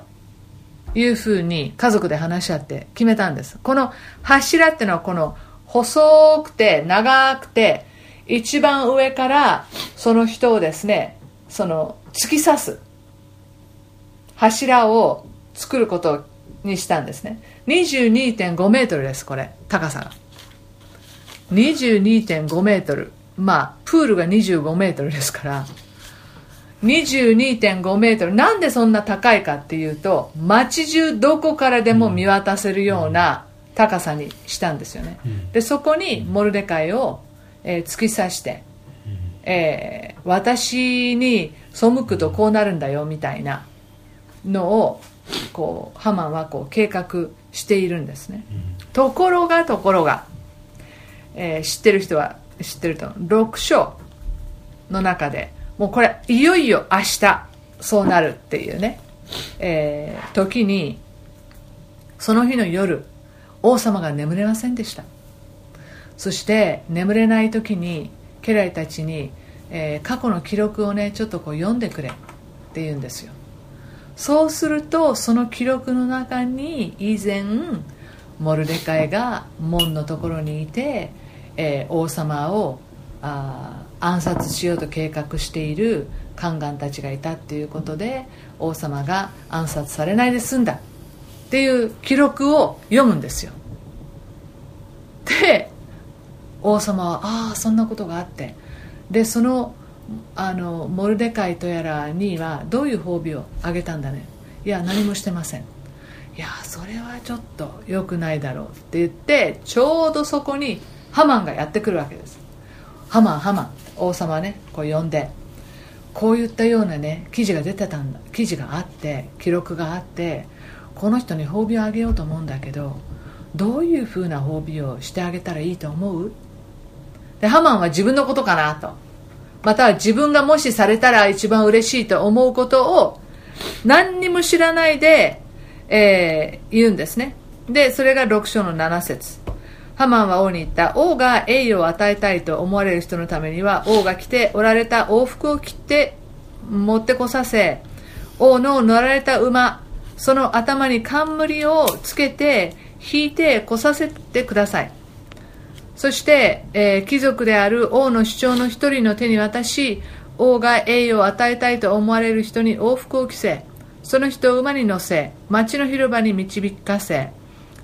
いうふうに家族で話し合って決めたんです。この柱っていうのはこの細くて長くて一番上からその人をですねその突き刺す。柱を作ることにしたんですね。22.5メートルですこれ。高さが。22.5メートル。まあプールが25メートルですから。22.5メートル。なんでそんな高いかっていうと街中どこからでも見渡せるような高さにしたんですよね、でそこにモルデカイを、えー、突き刺して、えー、私に背くとこうなるんだよみたいなのをこうハマンはこう計画しているんですね、ところがところが、えー、知ってる人は知ってると6章の中でもうこれいよいよ明日そうなるっていうね、えー、時にその日の夜王様が眠れませんでした。そして眠れない時に家来たちに、えー、過去の記録をねちょっとこう読んでくれって言うんですよ。そうするとその記録の中に以前モルデカイが門のところにいて、えー、王様をあ暗殺しようと計画している宦官たちがいたっていうことで王様が暗殺されないで済んだっていう記録を読むんですよ。で王様はああそんなことがあって。でそのあのモルデカイとやらにはどういう褒美をあげたんだね。いや何もしてません。いやそれはちょっと良くないだろうって言ってちょうどそこにハマンがやってくるわけです。ハマンハマン。王様ねこう呼んで。こういったようなね記事が出てたんだ。記事があって記録があってこの人に褒美をあげようと思うんだけどどういうふうな褒美をしてあげたらいいと思う？でハマンは自分のことかなと。または自分がもしされたら一番嬉しいと思うことを何にも知らないで、えー、言うんですね。でそれが6章の7節。ハマンは王に言った。王が栄誉を与えたいと思われる人のためには王が着ておられた王服を着て持ってこさせ王の乗られた馬その頭に冠をつけて引いてこさせてください。そして、えー、貴族である王の主張の一人の手に渡し王が栄誉を与えたいと思われる人に王服を着せその人を馬に乗せ町の広場に導かせ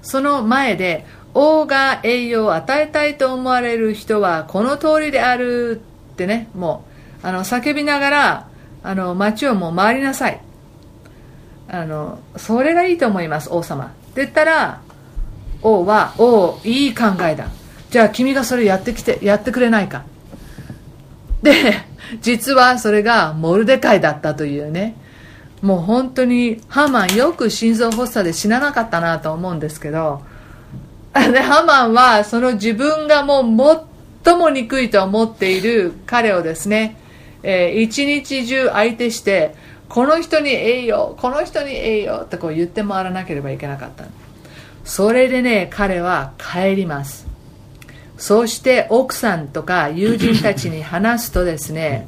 その前で王が栄誉を与えたいと思われる人はこの通りであるってねもうあの叫びながらあの町をもう回りなさい。あのそれがいいと思います王様。って言ったら王は王いい考えだ。じゃあ君がそれやってきてやってくれないか。で実はそれがモルデカイだったというね。もう本当にハマンよく心臓発作で死ななかったなと思うんですけど。でハマンはその自分がもう最も憎いと思っている彼をですね、えー、一日中相手してこの人に栄養この人に栄養ってこう言って回らなければいけなかった。それでね彼は帰ります。そして奥さんとか友人たちに話すとですね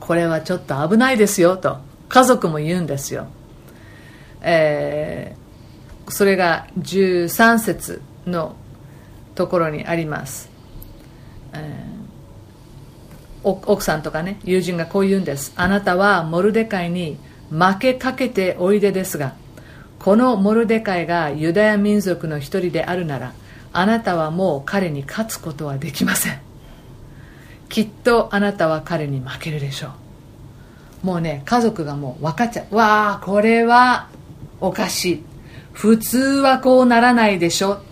これはちょっと危ないですよと家族も言うんですよ、えー、それが13節のところにあります、えー、奥さんとかね友人がこう言うんです。あなたはモルデカイに負けかけておいでですがこのモルデカイがユダヤ民族の一人であるならあなたはもう彼に勝つことはできません。きっとあなたは彼に負けるでしょう。もうね家族がもう分かっちゃう。わあこれはおかしい。普通はこうならないでしょ。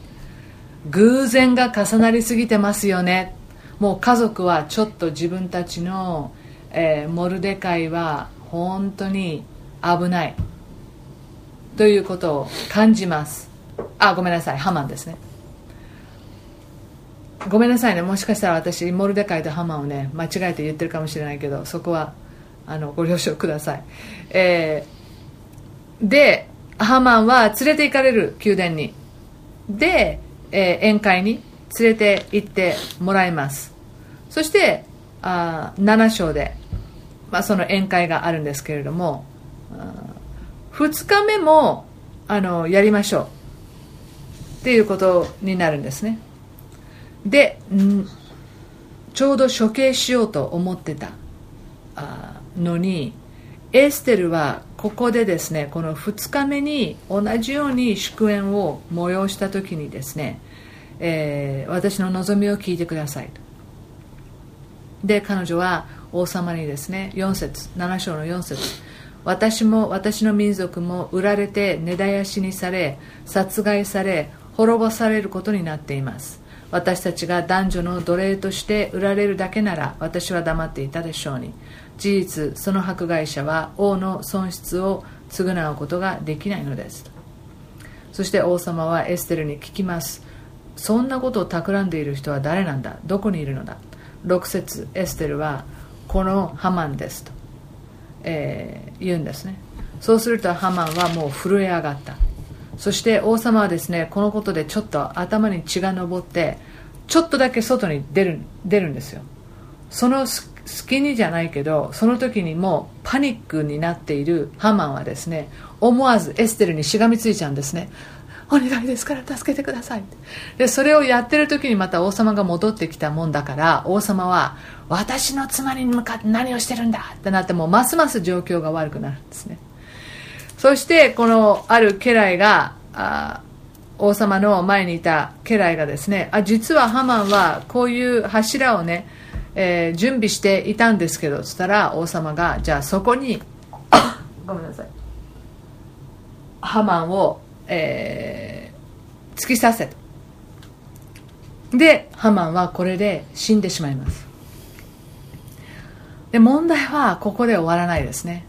偶然が重なりすぎてますよね。もう家族はちょっと自分たちの、えー、モルデカイは本当に危ない。ということを感じます。あごめんなさい。ハマンですね。ごめんなさいね。もしかしたら私モルデカイとハマンをね間違えて言ってるかもしれないけどそこはあのご了承ください、えー、でハマンは連れて行かれる宮殿に。で、えー、宴会に連れて行ってもらいます。そしてあ7章で、まあ、その宴会があるんですけれども2日目もあのやりましょう。っていうことになるんですね。でちょうど処刑しようと思ってたのにエステルはここでですねこの2日目に同じように祝宴を催した時にですね、えー、私の望みを聞いてくださいと。で彼女は王様にですね4節7章の4節私も私の民族も売られて根絶やしにされ殺害され滅ぼされることになっています。私たちが男女の奴隷として売られるだけなら私は黙っていたでしょうに。事実その迫害者は王の損失を償うことができないのです。そして王様はエステルに聞きます。そんなことを企んでいる人は誰なんだ？どこにいるのだ？6節エステルはこのハマンですとえー、言うんですね。そうするとハマンはもう震え上がった。そして王様はですねこのことでちょっと頭に血が上ってちょっとだけ外に出る出るんですよ。その隙にじゃないけどその時にもうパニックになっているハマンはですね思わずエステルにしがみついちゃうんですね。お願いですから助けてください。でそれをやってる時にまた王様が戻ってきたもんだから王様は私の妻に向かって何をしてるんだってなってもますます状況が悪くなるんですね。そしてこのある家来があ王様の前にいた家来がですねあ実はハマンはこういう柱をね、えー、準備していたんですけどそしたら王様がじゃあそこに ごめんなさい。ハマンをえー、突き刺せと。でハマンはこれで死んでしまいます。で問題はここで終わらないですね。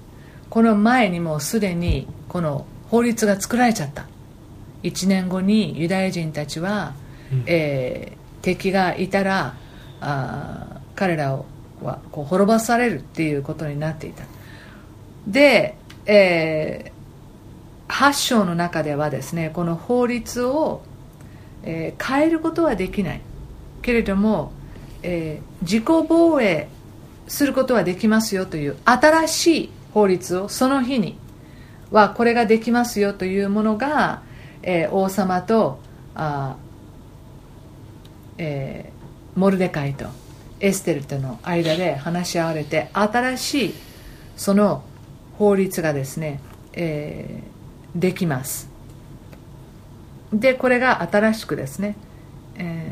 この前にもすでにこの法律が作られちゃった。1年後にユダヤ人たちは、うん、えー、敵がいたらあ彼らはこう滅ぼされるっていうことになっていた。で、え8章の中ではですねこの法律を、えー、変えることはできない。けれども、えー、自己防衛することはできますよという新しい法律をその日にはこれができますよというものが、えー、王様とあ、えー、モルデカイとエステルとの間で話し合われて新しいその法律がですね、えー、できます。でこれが新しくですね、え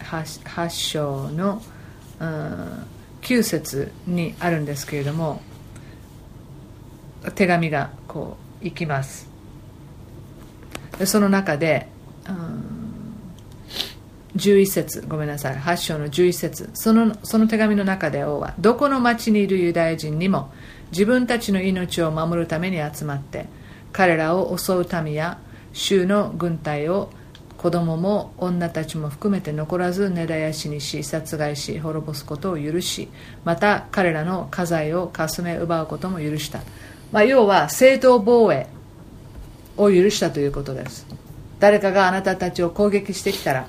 ー、8, 章の、うん、9節にあるんですけれども手紙がこういきます。その中で、うん、11節ごめんなさい。8章の11節。そのその手紙の中で王はどこの町にいるユダヤ人にも自分たちの命を守るために集まって彼らを襲う民や州の軍隊を子供も女たちも含めて残らず根絶やしにし殺害し滅ぼすことを許しまた彼らの家財をかすめ奪うことも許した、まあ、要は正当防衛を許したということです。誰かがあなたたちを攻撃してきたら。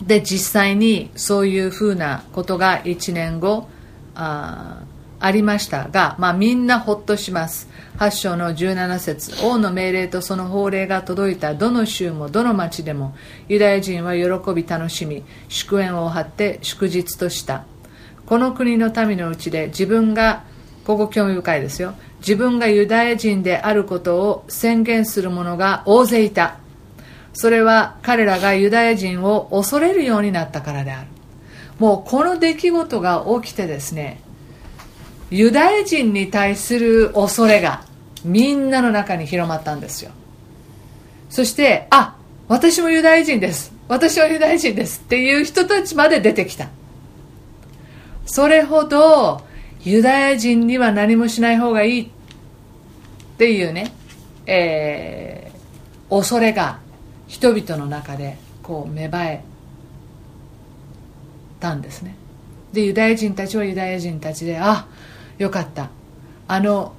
で実際にそういうふうなことが1年後あありましたが、まあ、みんなほっとします。8章の17節王の命令とその法令が届いたどの州もどの町でもユダヤ人は喜び楽しみ祝宴を張って祝日とした。この国の民のうちで自分がここ興味深いですよ。自分がユダヤ人であることを宣言する者が大勢いた。それは彼らがユダヤ人を恐れるようになったからである。もうこの出来事が起きてですねユダヤ人に対する恐れがみんなの中に広まったんですよ。そしてあ私もユダヤ人です。私はユダヤ人ですっていう人たちまで出てきた。それほどユダヤ人には何もしない方がいいっていうね、えー、恐れが人々の中でこう芽生えたんですね。でユダヤ人たちはユダヤ人たちであよかった。あの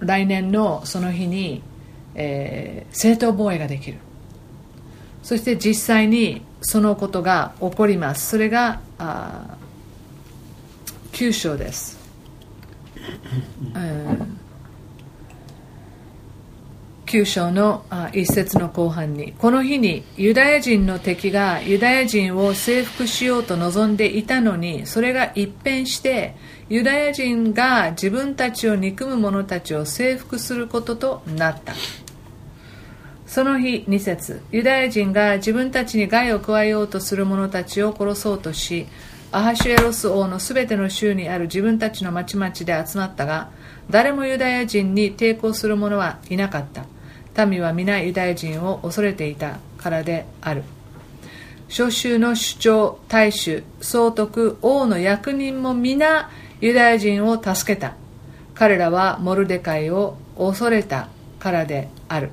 来年のその日に、えー、正当防衛ができる。そして実際にそのことが起こります。それがあ9章です、うん9章の一節の後半にこの日にユダヤ人の敵がユダヤ人を征服しようと望んでいたのにそれが一変してユダヤ人が自分たちを憎む者たちを征服することとなった。その日2節。ユダヤ人が自分たちに害を加えようとする者たちを殺そうとしアハシュエロス王のすべての州にある自分たちの町々で集まったが誰もユダヤ人に抵抗する者はいなかった。民は皆ユダヤ人を恐れていたからである。召集の主張大衆総督王の役人も皆ユダヤ人を助けた。彼らはモルデカイを恐れたからである。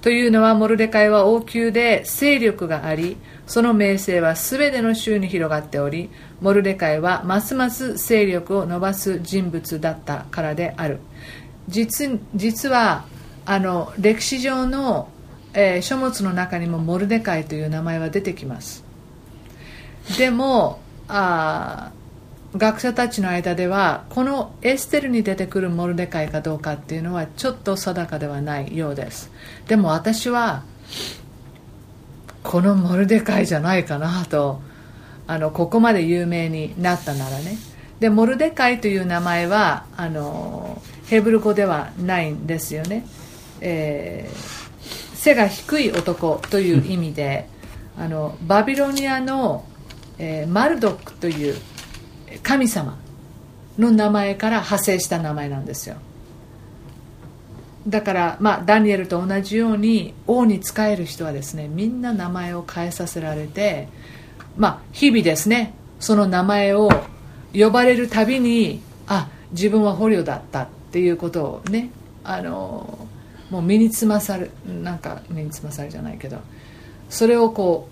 というのはモルデカイは王宮で勢力がありその名声は全ての州に広がっておりモルデカイはますます勢力を伸ばす人物だったからである。実実はあの歴史上の、えー、書物の中にもモルデカイという名前は出てきます。でもあ学者たちの間ではこのエステルに出てくるモルデカイかどうかっていうのはちょっと定かではないようです。でも私はこのモルデカイじゃないかなとあのここまで有名になったならね。でモルデカイという名前はあのヘブル語ではないんですよね。えー、背が低い男という意味で、あのバビロニアの、えー、マルドックという神様の名前から派生した名前なんですよ。だから、まあ、ダニエルと同じように王に仕える人はですねみんな名前を変えさせられて、まあ、日々ですねその名前を呼ばれるたびにあ自分は捕虜だったっていうことをねあのもう身につまさるなんか身につまさるじゃないけどそれをこ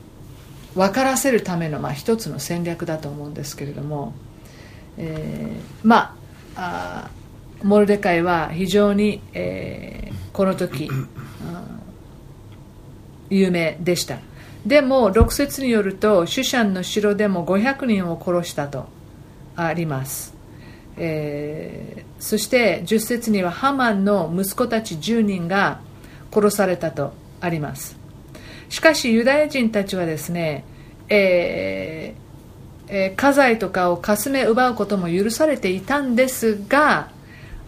う分からせるための、まあ、一つの戦略だと思うんですけれども、えー、まあモルデカイは非常に、えー、この時有名でした。でも6節によるとシュシャンの城でも500人を殺したとあります。えー、そして10節にはハマンの息子たち10人が殺されたとあります。しかしユダヤ人たちはですね、ええー、家財とかをかすめ奪うことも許されていたんですが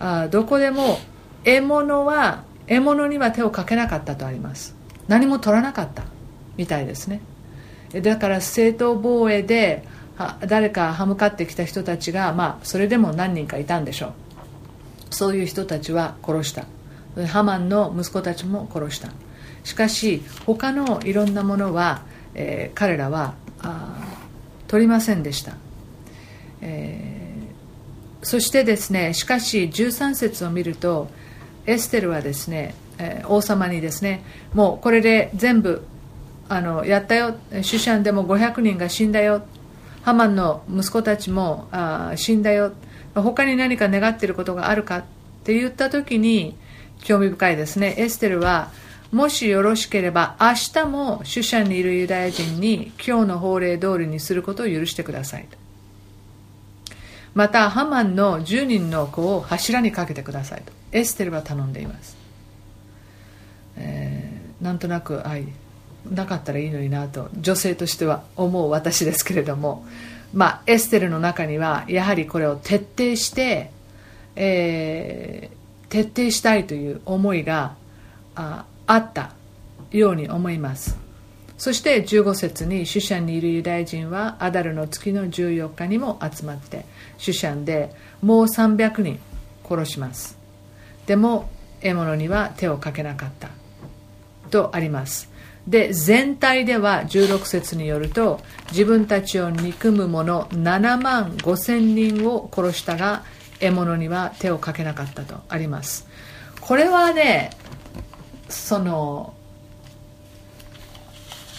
あどこでも獲物は獲物には手をかけなかったとあります。何も取らなかった。みたいですね。だから正当防衛で誰か歯向かってきた人たちが、まあ、それでも何人かいたんでしょう。そういう人たちは殺した。ハマンの息子たちも殺した。しかし他のいろんなものは、えー、彼らはあ取りませんでした、えー、そしてですねしかし13節を見るとエステルはですねえー、王様にですねもうこれで全部あのやったよ。シュシャンでも500人が死んだよ。ハマンの息子たちもあ死んだよ。他に何か願っていることがあるかって言った時に興味深いですね。エステルはもしよろしければ明日もシュシャンにいるユダヤ人に今日の法令通りにすることを許してください。またハマンの10人の子を柱にかけてくださいとエステルは頼んでいます、えー、なんとなく愛なかったらいいのになと女性としては思う私ですけれども、まあ、エステルの中にはやはりこれを徹底して、えー、徹底したいという思いがああったように思います。そして15節にシュシャンにいるユダヤ人はアダルの月の14日にも集まってシュシャンでもう300人殺します。でも獲物には手をかけなかった。とあります。で全体では16節によると自分たちを憎む者7万5千人を殺したが獲物には手をかけなかったとあります。これはねその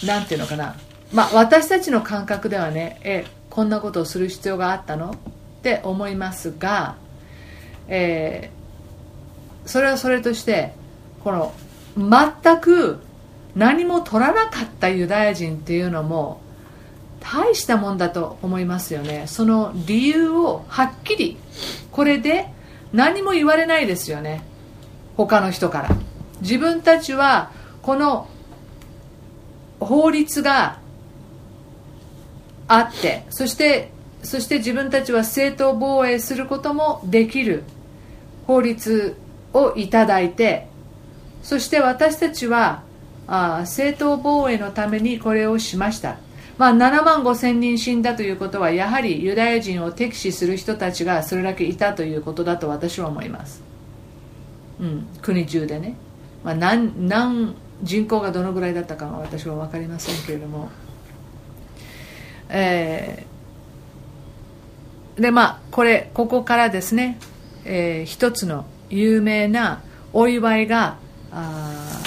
なんていうのかな。まあ私たちの感覚ではねえこんなことをする必要があったの？って思いますが、えー、それはそれとしてこの全く何も取らなかったユダヤ人っていうのも大したもんだと思いますよね。その理由をはっきりこれで何も言われないですよね。他の人から。自分たちはこの法律があってそしてそして自分たちは正当防衛することもできる法律をいただいてそして私たちはあ正当防衛のためにこれをしました、まあ、7万5千人死んだということはやはりユダヤ人を敵視する人たちがそれだけいたということだと私は思います、うん、国中でね、まあ何、何人口がどのぐらいだったかは私は分かりませんけれども、えー、でまあこれここからですね、えー、一つの有名なお祝いがあ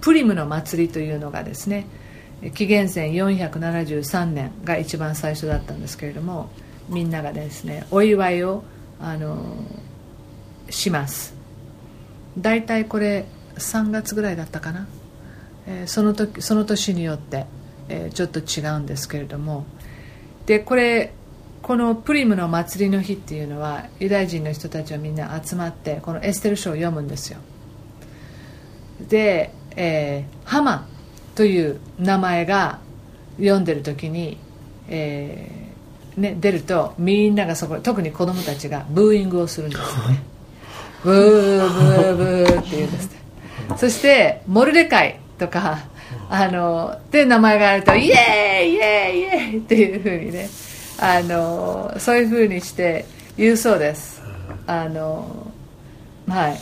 プリムの祭りというのがですね紀元前473年が一番最初だったんですけれどもみんながですねお祝いをあのします。大体これ3月ぐらいだったかな、えー、その時その年によって、えー、ちょっと違うんですけれども。でこれこのプリムの祭りの日っていうのはユダヤ人の人たちはみんな集まってこのエステル書を読むんですよ。でえー、ハマという名前が読んでる時に、えーね、出るとみんながそこ特に子供たちがブーイングをするんですよね。ブーブーブーって言うんですそしてモルデカイとかあのって名前があるとイエーイイエーイイエーイっていうふうにねあのそういうふうにして言うそうです。あのはい。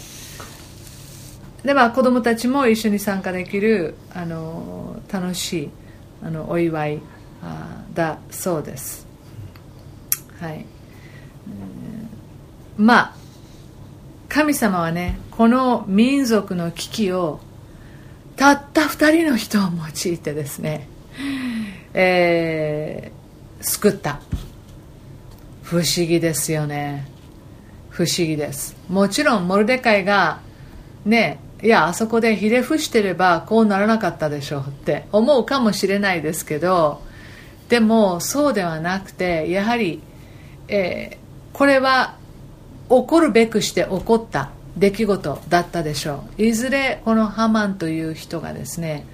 でまあ子供たちも一緒に参加できるあの楽しいあのお祝いあだそうです。はい、まあ神様はねこの民族の危機をたった2人の人を用いてですね、えー、救った。不思議ですよね。不思議です。もちろんモルデカイがねいやあそこでひれ伏してればこうならなかったでしょうって思うかもしれないですけどでもそうではなくてやはり、えー、これは起こるべくして起こった出来事だったでしょう。いずれこのハマンという人がですね、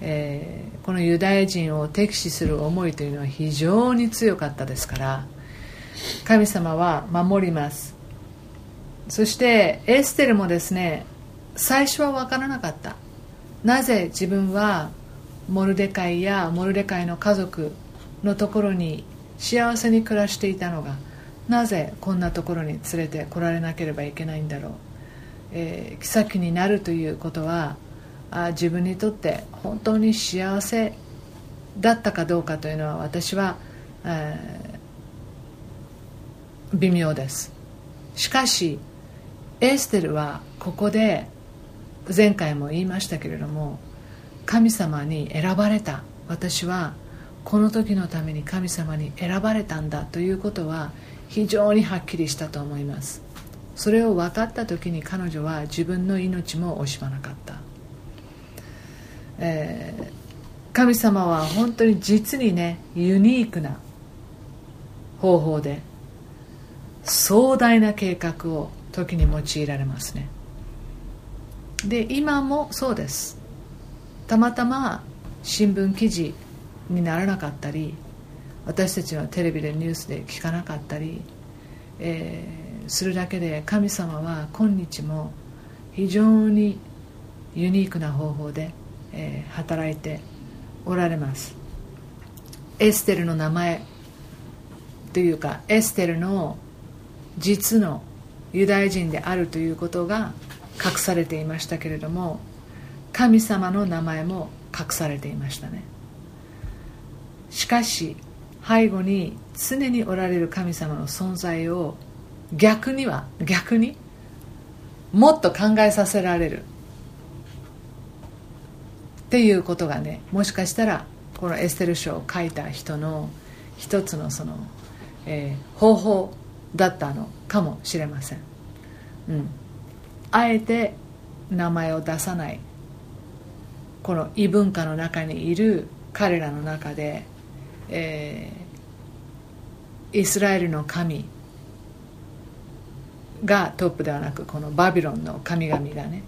えー、このユダヤ人を敵視する思いというのは非常に強かったですから神様は守ります。そしてエステルもですね最初は分からなかった。なぜ自分はモルデカイやモルデカイの家族のところに幸せに暮らしていたのがなぜこんなところに連れてこられなければいけないんだろう、えー、妃になるということはあ自分にとって本当に幸せだったかどうかというのは私は、えー、微妙です。しかしエステルはここで前回も言いましたけれども神様に選ばれた。私はこの時のために神様に選ばれたんだということは非常にはっきりしたと思います。それを分かった時に彼女は自分の命も惜しまなかった、えー、神様は本当に実にねユニークな方法で壮大な計画を時に用いられますね。で今もそうです。たまたま新聞記事にならなかったり私たちはテレビでニュースで聞かなかったり、えー、するだけで神様は今日も非常にユニークな方法で、えー、働いておられます。エステルの名前というかエステルの実のユダヤ人であるということが隠されていましたけれども神様の名前も隠されていましたね。しかし背後に常におられる神様の存在を逆には逆にもっと考えさせられる。っていうことがねもしかしたらこのエステル書を書いた人の一つのその、えー、方法だったのかもしれません、うん、あえて名前を出さない。この異文化の中にいる彼らの中で、えー、イスラエルの神がトップではなくこのバビロンの神々がね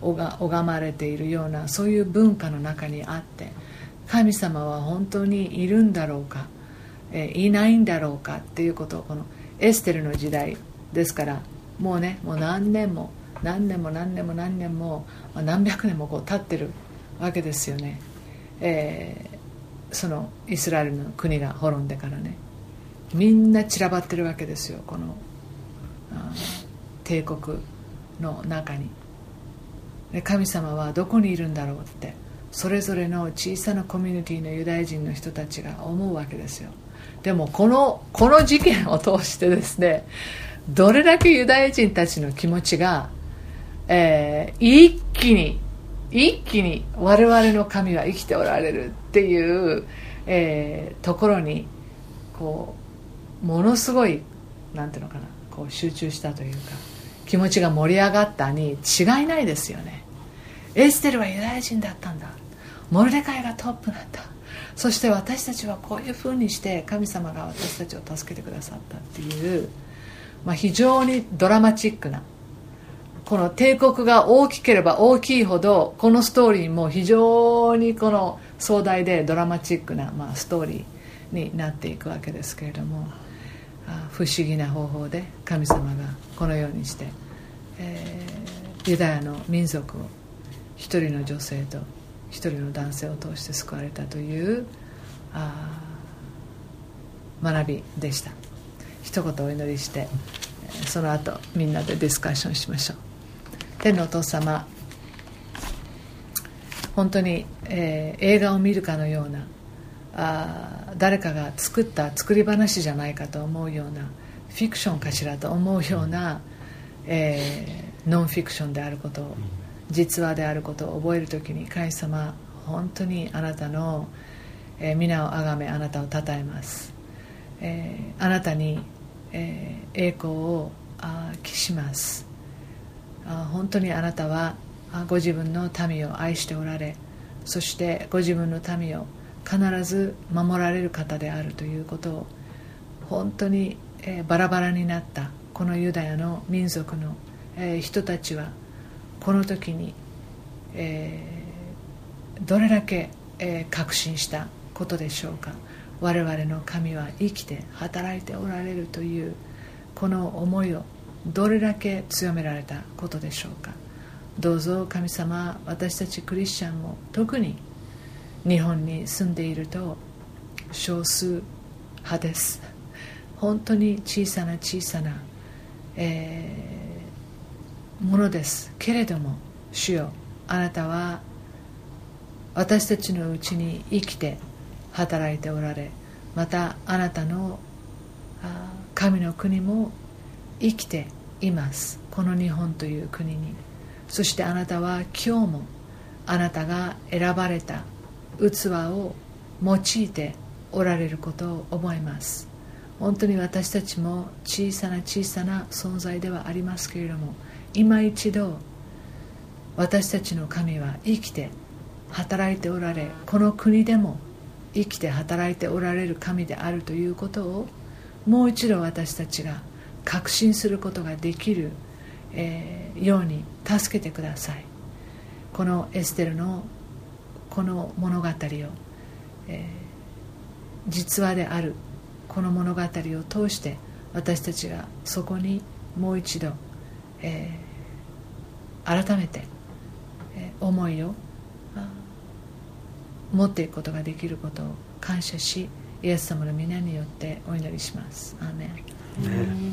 拝まれているようなそういう文化の中にあって神様は本当にいるんだろうか、えー、いないんだろうかっていうことをこのエステルの時代ですからもうねもう何年も何年も何年も何年も何百年もこう経ってるわけですよね、え、そのイスラエルの国が滅んでからね。みんな散らばってるわけですよこの帝国の中に。で神様はどこにいるんだろうってそれぞれの小さなコミュニティのユダヤ人の人たちが思うわけですよ。でもこのこの事件を通してですねどれだけユダヤ人たちの気持ちが、えー、一気に一気に我々の神は生きておられるっていう、えー、ところにこうものすごいなんていうのかなこう集中したというか気持ちが盛り上がったに違いないですよね。エステルはユダヤ人だったんだ。モルデカイがトップなんだ。そして私たちはこういうふうにして神様が私たちを助けてくださったっていう、まあ、非常にドラマチックなこの帝国が大きければ大きいほどこのストーリーも非常にこの壮大でドラマチックな、まあ、ストーリーになっていくわけですけれども不思議な方法で神様がこのようにして、えー、ユダヤの民族を一人の女性と一人の男性を通して救われたというあ学びでした。一言お祈りしてその後みんなでディスカッションしましょう。天のお父様本当に、えー、映画を見るかのようなあ誰かが作った作り話じゃないかと思うようなフィクションかしらと思うような、えー、ノンフィクションであることを実話であることを覚える時に神様本当にあなたの、えー、皆をあがめあなたをたたえます、えー、あなたに、えー、栄光をあ期します。本当にあなたはご自分の民を愛しておられそしてご自分の民を必ず守られる方であるということを本当に、バラバラになったこのユダヤの民族の、人たちはこの時に、どれだけ、確信したことでしょうか。我々の神は生きて働いておられるというこの思いをどれだけ強められたことでしょうか？どうぞ神様私たちクリスチャンも特に日本に住んでいると少数派です。本当に小さな小さな、えーものです。けれども主よあなたは私たちのうちに生きて働いておられまたあなたの神の国も生きています。この日本という国に。そしてあなたは今日もあなたが選ばれた。器を用いておられることを思います。本当に私たちも小さな小さな存在ではありますけれども今一度私たちの神は生きて働いておられこの国でも生きて働いておられる神であるということをもう一度私たちが確信することができる、えー、ように助けてくださいこのエステルのこの物語を、えー、実話であるこの物語を通して私たちがそこにもう一度、えー、改めて、えー、思いを持っていくことができることを感謝しイエス様の皆によってお祈りします。アーメンね。